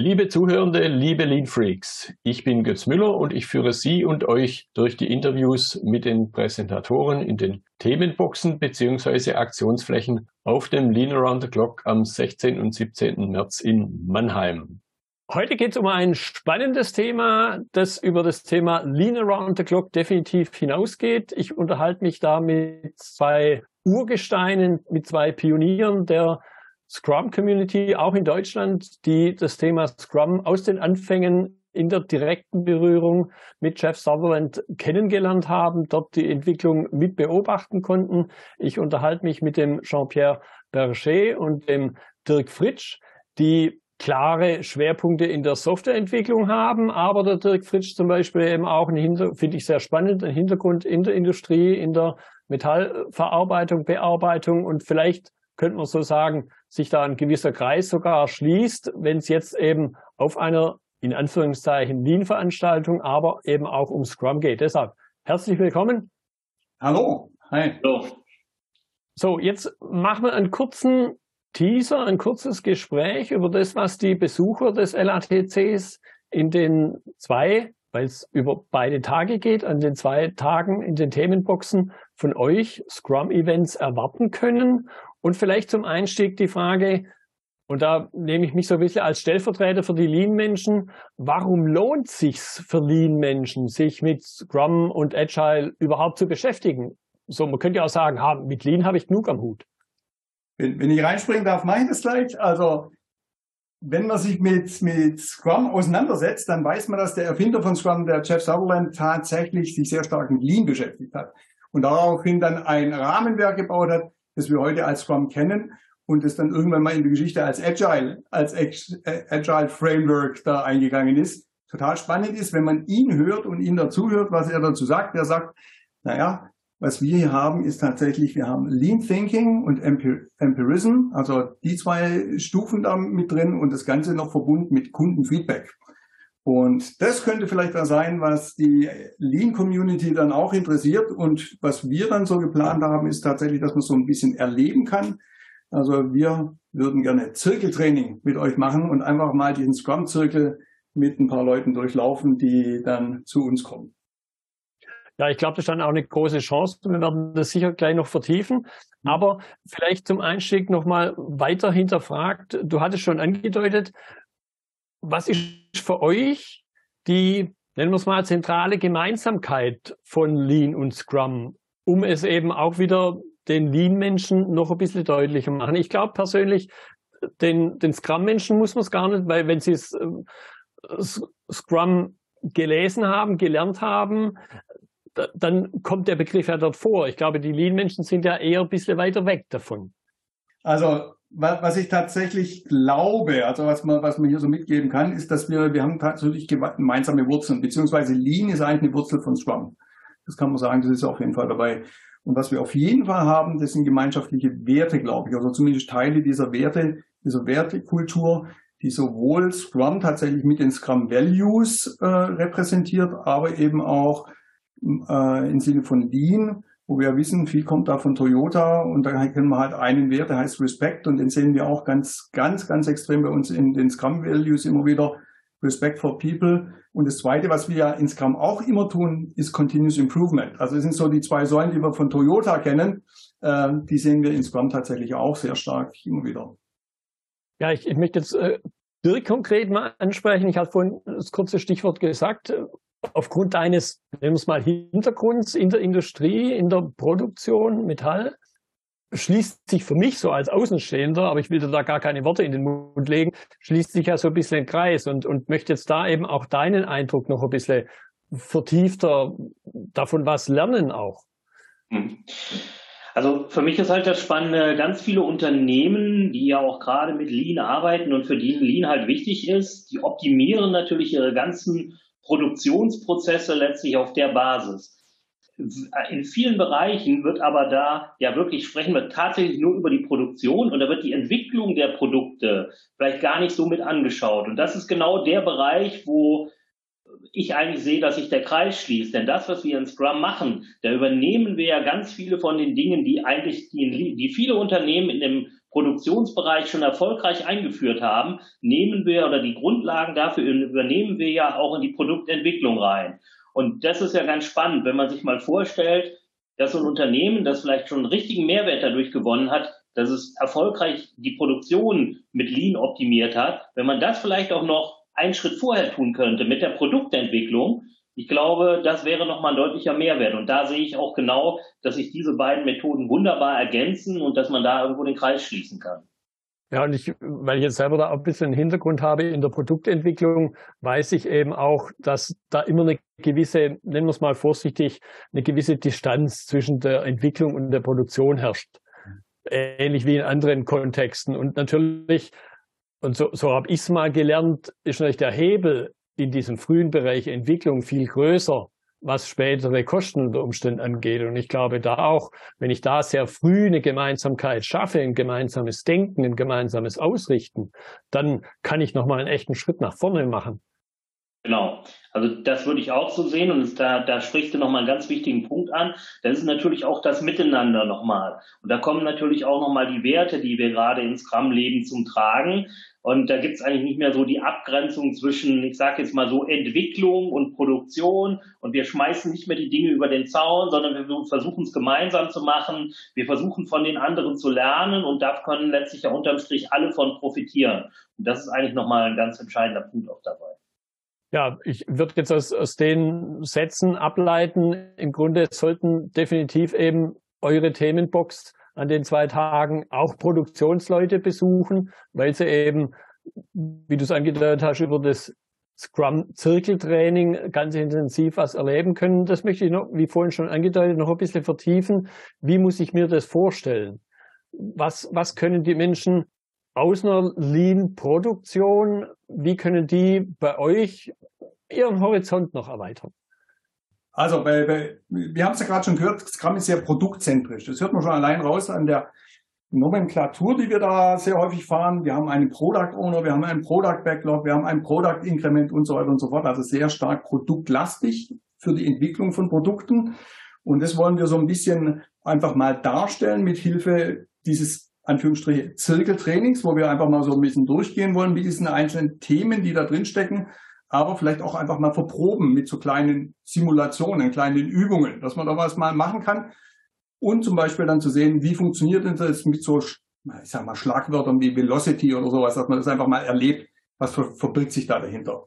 Liebe Zuhörende, liebe Lean Freaks, ich bin Götz Müller und ich führe Sie und euch durch die Interviews mit den Präsentatoren in den Themenboxen bzw. Aktionsflächen auf dem Lean Around the Clock am 16. und 17. März in Mannheim. Heute geht es um ein spannendes Thema, das über das Thema Lean Around the Clock definitiv hinausgeht. Ich unterhalte mich da mit zwei Urgesteinen, mit zwei Pionieren der Scrum Community, auch in Deutschland, die das Thema Scrum aus den Anfängen in der direkten Berührung mit Jeff Sutherland kennengelernt haben, dort die Entwicklung mit beobachten konnten. Ich unterhalte mich mit dem Jean-Pierre Berger und dem Dirk Fritsch, die klare Schwerpunkte in der Softwareentwicklung haben, aber der Dirk Fritsch zum Beispiel eben auch finde ich sehr spannend, einen Hintergrund in der Industrie, in der Metallverarbeitung, Bearbeitung und vielleicht könnte man so sagen, sich da ein gewisser Kreis sogar schließt, wenn es jetzt eben auf einer in Anführungszeichen Lean-Veranstaltung, aber eben auch um Scrum geht. Deshalb herzlich willkommen. Hallo. Hi. Hallo. So, jetzt machen wir einen kurzen Teaser, ein kurzes Gespräch über das, was die Besucher des LATCs in den zwei, weil es über beide Tage geht, an den zwei Tagen in den Themenboxen von euch Scrum-Events erwarten können und vielleicht zum Einstieg die Frage, und da nehme ich mich so ein bisschen als Stellvertreter für die Lean-Menschen. Warum lohnt sich's für Lean-Menschen, sich mit Scrum und Agile überhaupt zu beschäftigen? So, man könnte ja auch sagen, ha, mit Lean habe ich genug am Hut. Wenn, wenn ich reinspringen darf, mache ich das gleich. Also, wenn man sich mit, mit Scrum auseinandersetzt, dann weiß man, dass der Erfinder von Scrum, der Jeff Sutherland, tatsächlich sich sehr stark mit Lean beschäftigt hat und daraufhin dann ein Rahmenwerk gebaut hat, das wir heute als Scrum kennen und das dann irgendwann mal in die Geschichte als Agile, als Agile Framework da eingegangen ist. Total spannend ist, wenn man ihn hört und ihn dazu hört, was er dazu sagt. Er sagt, naja, was wir hier haben, ist tatsächlich, wir haben Lean Thinking und Empirism, also die zwei Stufen da mit drin und das Ganze noch verbunden mit Kundenfeedback. Und das könnte vielleicht was sein, was die Lean-Community dann auch interessiert. Und was wir dann so geplant haben, ist tatsächlich, dass man so ein bisschen erleben kann. Also wir würden gerne Zirkeltraining mit euch machen und einfach mal diesen Scrum-Zirkel mit ein paar Leuten durchlaufen, die dann zu uns kommen. Ja, ich glaube, das ist dann auch eine große Chance. Wir werden das sicher gleich noch vertiefen. Mhm. Aber vielleicht zum Einstieg nochmal weiter hinterfragt. Du hattest schon angedeutet, was ist für euch die, nennen wir es mal, zentrale Gemeinsamkeit von Lean und Scrum, um es eben auch wieder den Lean-Menschen noch ein bisschen deutlicher machen? Ich glaube persönlich, den, den Scrum-Menschen muss man es gar nicht, weil wenn sie es äh, Scrum gelesen haben, gelernt haben, dann kommt der Begriff ja dort vor. Ich glaube, die Lean-Menschen sind ja eher ein bisschen weiter weg davon. Also was ich tatsächlich glaube, also was man, was man hier so mitgeben kann, ist, dass wir, wir haben tatsächlich gemeinsame Wurzeln, beziehungsweise Lean ist eigentlich eine Wurzel von Scrum. Das kann man sagen, das ist auf jeden Fall dabei. Und was wir auf jeden Fall haben, das sind gemeinschaftliche Werte, glaube ich. Also zumindest Teile dieser Werte, dieser Wertekultur, die sowohl Scrum tatsächlich mit den Scrum Values äh, repräsentiert, aber eben auch äh, im Sinne von Lean wo wir wissen, viel kommt da von Toyota und da kennen wir halt einen Wert, der heißt Respect und den sehen wir auch ganz, ganz, ganz extrem bei uns in den Scrum Values immer wieder. Respect for People. Und das Zweite, was wir ja in Scrum auch immer tun, ist Continuous Improvement. Also es sind so die zwei Säulen, die wir von Toyota kennen. Äh, die sehen wir in Scrum tatsächlich auch sehr stark immer wieder. Ja, ich, ich möchte jetzt äh, Dirk konkret mal ansprechen. Ich hatte vorhin das kurze Stichwort gesagt aufgrund deines, nehmen wir es mal, Hintergrunds in der Industrie, in der Produktion, Metall, schließt sich für mich so als Außenstehender, aber ich will da gar keine Worte in den Mund legen, schließt sich ja so ein bisschen ein Kreis und, und möchte jetzt da eben auch deinen Eindruck noch ein bisschen vertiefter davon was lernen auch. Hm. Also für mich ist halt das Spannende, ganz viele Unternehmen, die ja auch gerade mit Lean arbeiten und für die Lean halt wichtig ist, die optimieren natürlich ihre ganzen Produktionsprozesse letztlich auf der Basis. In vielen Bereichen wird aber da, ja wirklich, sprechen wir tatsächlich nur über die Produktion und da wird die Entwicklung der Produkte vielleicht gar nicht so mit angeschaut. Und das ist genau der Bereich, wo ich eigentlich sehe, dass sich der Kreis schließt. Denn das, was wir in Scrum machen, da übernehmen wir ja ganz viele von den Dingen, die eigentlich, die, die viele Unternehmen in dem Produktionsbereich schon erfolgreich eingeführt haben, nehmen wir oder die Grundlagen dafür übernehmen wir ja auch in die Produktentwicklung rein. Und das ist ja ganz spannend, wenn man sich mal vorstellt, dass ein Unternehmen, das vielleicht schon einen richtigen Mehrwert dadurch gewonnen hat, dass es erfolgreich die Produktion mit Lean optimiert hat, wenn man das vielleicht auch noch einen Schritt vorher tun könnte mit der Produktentwicklung, ich glaube, das wäre nochmal ein deutlicher Mehrwert. Und da sehe ich auch genau, dass sich diese beiden Methoden wunderbar ergänzen und dass man da irgendwo den Kreis schließen kann. Ja, und ich, weil ich jetzt selber da auch ein bisschen Hintergrund habe in der Produktentwicklung, weiß ich eben auch, dass da immer eine gewisse, nennen wir es mal vorsichtig, eine gewisse Distanz zwischen der Entwicklung und der Produktion herrscht. Ähnlich wie in anderen Kontexten. Und natürlich, und so, so habe ich es mal gelernt, ist natürlich der Hebel in diesem frühen Bereich Entwicklung viel größer, was spätere Kosten unter Umständen angeht. Und ich glaube da auch, wenn ich da sehr früh eine Gemeinsamkeit schaffe, ein gemeinsames Denken, ein gemeinsames Ausrichten, dann kann ich nochmal einen echten Schritt nach vorne machen. Genau. Also das würde ich auch so sehen und da, da sprichst du nochmal einen ganz wichtigen Punkt an. Das ist natürlich auch das Miteinander nochmal. Und da kommen natürlich auch nochmal die Werte, die wir gerade ins Scrum leben, zum Tragen. Und da gibt es eigentlich nicht mehr so die Abgrenzung zwischen, ich sage jetzt mal so, Entwicklung und Produktion. Und wir schmeißen nicht mehr die Dinge über den Zaun, sondern wir versuchen es gemeinsam zu machen. Wir versuchen von den anderen zu lernen und da können letztlich ja unterm Strich alle von profitieren. Und das ist eigentlich nochmal ein ganz entscheidender Punkt auch dabei. Ja, ich würde jetzt aus, aus den Sätzen ableiten, im Grunde sollten definitiv eben eure Themenbox an den zwei Tagen auch Produktionsleute besuchen, weil sie eben, wie du es angedeutet hast, über das Scrum-Zirkeltraining ganz intensiv was erleben können. Das möchte ich noch, wie vorhin schon angedeutet, noch ein bisschen vertiefen. Wie muss ich mir das vorstellen? Was, was können die Menschen aus einer Lean-Produktion, wie können die bei euch ihren Horizont noch erweitern? Also, bei, bei, wir haben es ja gerade schon gehört, Scrum ist sehr produktzentrisch. Das hört man schon allein raus an der Nomenklatur, die wir da sehr häufig fahren. Wir haben einen Product Owner, wir haben einen Product Backlog, wir haben ein Product Increment und so weiter und so fort. Also sehr stark produktlastig für die Entwicklung von Produkten. Und das wollen wir so ein bisschen einfach mal darstellen mit Hilfe dieses Anführungsstriche Zirkeltrainings, wo wir einfach mal so ein bisschen durchgehen wollen mit diesen einzelnen Themen, die da drin stecken aber vielleicht auch einfach mal verproben mit so kleinen Simulationen, kleinen Übungen, dass man da was mal machen kann und zum Beispiel dann zu sehen, wie funktioniert denn das mit so, ich sag mal, Schlagwörtern wie Velocity oder sowas, dass man das einfach mal erlebt, was verbirgt sich da dahinter.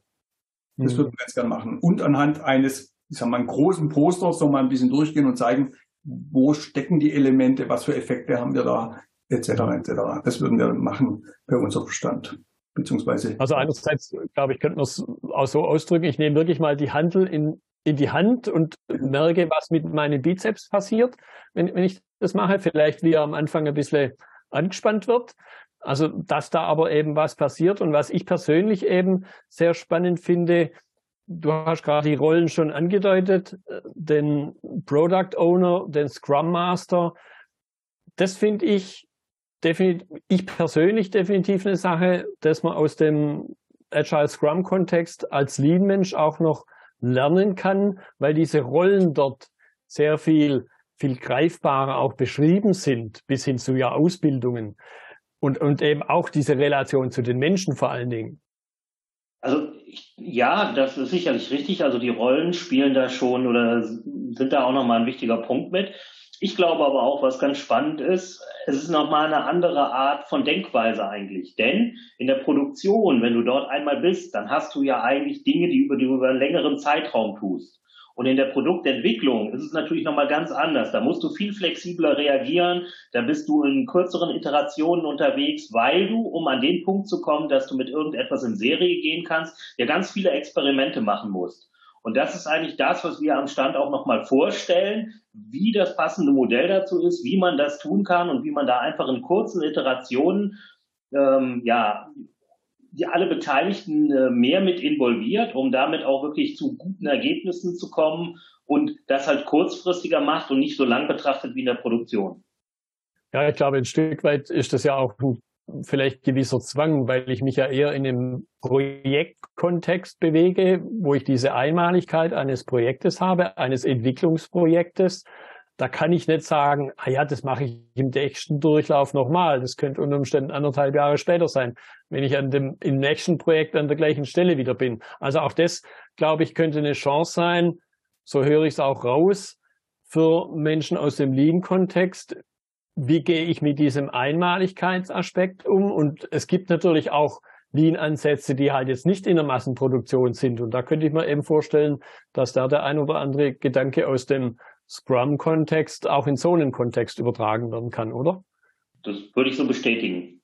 Das mhm. würden wir jetzt gerne machen. Und anhand eines, ich sag mal, einen großen Posters so mal ein bisschen durchgehen und zeigen, wo stecken die Elemente, was für Effekte haben wir da, etc. etc. Das würden wir machen bei unserem Bestand beziehungsweise. Also einerseits, glaube ich, könnte man es auch so ausdrücken, ich nehme wirklich mal die Handel in, in die Hand und merke, was mit meinen Bizeps passiert, wenn, wenn ich das mache. Vielleicht wie er am Anfang ein bisschen angespannt wird. Also, dass da aber eben was passiert und was ich persönlich eben sehr spannend finde, du hast gerade die Rollen schon angedeutet, den Product Owner, den Scrum Master. Das finde ich definitiv, ich persönlich definitiv eine Sache, dass man aus dem Agile Scrum Kontext als Lean Mensch auch noch lernen kann, weil diese Rollen dort sehr viel, viel greifbarer auch beschrieben sind, bis hin zu ja Ausbildungen und, und eben auch diese Relation zu den Menschen vor allen Dingen. Also ja, das ist sicherlich richtig. Also die Rollen spielen da schon oder sind da auch nochmal ein wichtiger Punkt mit. Ich glaube aber auch, was ganz spannend ist, es ist nochmal eine andere Art von Denkweise eigentlich. Denn in der Produktion, wenn du dort einmal bist, dann hast du ja eigentlich Dinge, die, über, die über einen längeren Zeitraum tust. Und in der Produktentwicklung ist es natürlich nochmal ganz anders. Da musst du viel flexibler reagieren. Da bist du in kürzeren Iterationen unterwegs, weil du, um an den Punkt zu kommen, dass du mit irgendetwas in Serie gehen kannst, ja ganz viele Experimente machen musst. Und das ist eigentlich das, was wir am Stand auch nochmal vorstellen, wie das passende Modell dazu ist, wie man das tun kann und wie man da einfach in kurzen Iterationen ähm, ja die alle Beteiligten äh, mehr mit involviert, um damit auch wirklich zu guten Ergebnissen zu kommen und das halt kurzfristiger macht und nicht so lang betrachtet wie in der Produktion. Ja, ich glaube, ein Stück weit ist das ja auch ein vielleicht gewisser Zwang, weil ich mich ja eher in einem Projektkontext bewege, wo ich diese Einmaligkeit eines Projektes habe, eines Entwicklungsprojektes. da kann ich nicht sagen, ah ja, das mache ich im nächsten Durchlauf nochmal. Das könnte unter Umständen anderthalb Jahre später sein, wenn ich an dem, im nächsten Projekt an der gleichen Stelle wieder bin. Also auch das, glaube ich, könnte eine Chance sein. So höre ich es auch raus für Menschen aus dem Lean-Kontext. Wie gehe ich mit diesem Einmaligkeitsaspekt um? Und es gibt natürlich auch Lean-Ansätze, die halt jetzt nicht in der Massenproduktion sind. Und da könnte ich mir eben vorstellen, dass da der ein oder andere Gedanke aus dem Scrum-Kontext auch in so einen Kontext übertragen werden kann, oder? Das würde ich so bestätigen.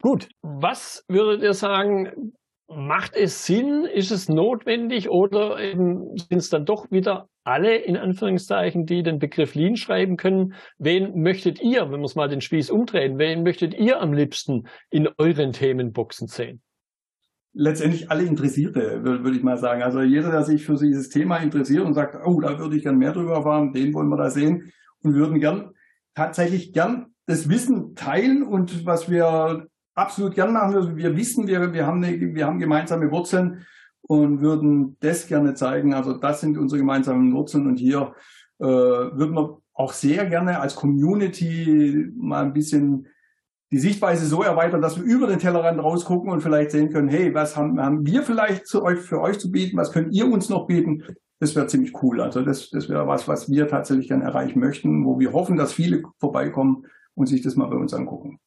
Gut. Was würdet ihr sagen, macht es Sinn? Ist es notwendig oder sind es dann doch wieder alle in Anführungszeichen, die den Begriff Lean schreiben können? Wen möchtet ihr, wenn wir es mal den Spieß umdrehen, wen möchtet ihr am liebsten in euren Themenboxen sehen? letztendlich alle Interessierte, würde ich mal sagen. Also jeder, der sich für dieses Thema interessiert und sagt, oh, da würde ich gern mehr drüber erfahren, den wollen wir da sehen und würden gern tatsächlich gern das Wissen teilen und was wir absolut gern machen, also wir wissen, wir, wir, haben eine, wir haben gemeinsame Wurzeln und würden das gerne zeigen. Also das sind unsere gemeinsamen Wurzeln und hier äh, würden wir auch sehr gerne als Community mal ein bisschen die Sichtweise so erweitern, dass wir über den Tellerrand rausgucken und vielleicht sehen können, hey, was haben, haben wir vielleicht zu euch, für euch zu bieten, was könnt ihr uns noch bieten? Das wäre ziemlich cool. Also das, das wäre was, was wir tatsächlich dann erreichen möchten, wo wir hoffen, dass viele vorbeikommen und sich das mal bei uns angucken.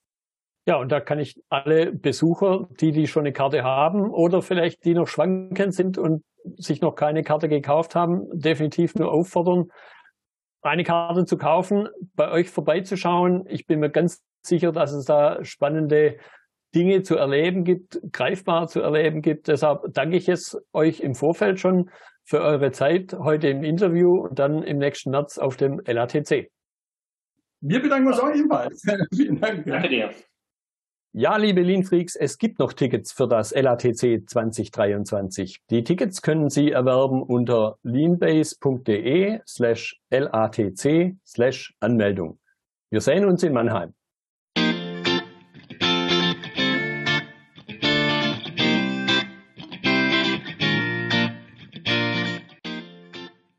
Ja, und da kann ich alle Besucher, die, die schon eine Karte haben oder vielleicht die noch schwankend sind und sich noch keine Karte gekauft haben, definitiv nur auffordern, eine Karte zu kaufen, bei euch vorbeizuschauen. Ich bin mir ganz sicher, dass es da spannende Dinge zu erleben gibt, greifbar zu erleben gibt. Deshalb danke ich es euch im Vorfeld schon für eure Zeit heute im Interview und dann im nächsten März auf dem LATC. Wir bedanken uns auch ebenfalls. Vielen Dank. Danke dir. Ja, liebe Lean Freaks, es gibt noch Tickets für das LATC 2023. Die Tickets können Sie erwerben unter leanbase.de slash LATC slash Anmeldung. Wir sehen uns in Mannheim.